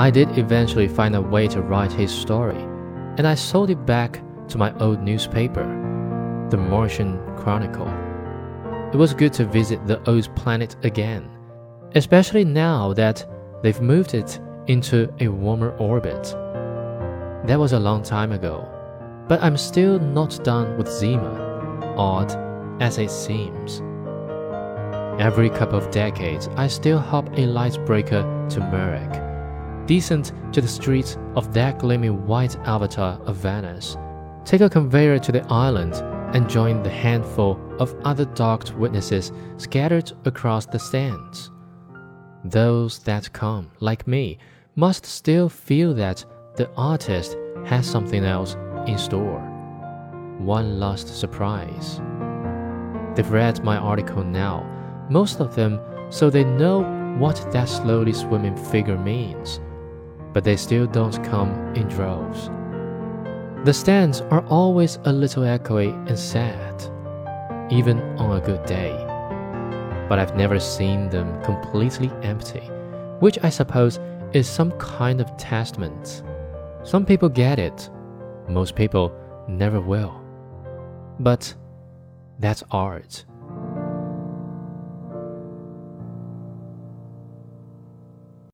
I did eventually find a way to write his story, and I sold it back to my old newspaper, The Martian Chronicle. It was good to visit the old planet again, especially now that they've moved it into a warmer orbit. That was a long time ago, but I'm still not done with Zima, odd as it seems. Every couple of decades, I still hop a lightbreaker to Murjek, decent to the streets of that gleaming white avatar of Venice, take a conveyor to the island, and join the handful of other docked witnesses scattered across the stands. Those that come, like me, must still feel that the artist has something else in store. One last surprise. They've read my article now most of them, so they know what that slowly swimming figure means, but they still don't come in droves. The stands are always a little echoey and sad, even on a good day. But I've never seen them completely empty, which I suppose is some kind of testament. Some people get it, most people never will. But that's art.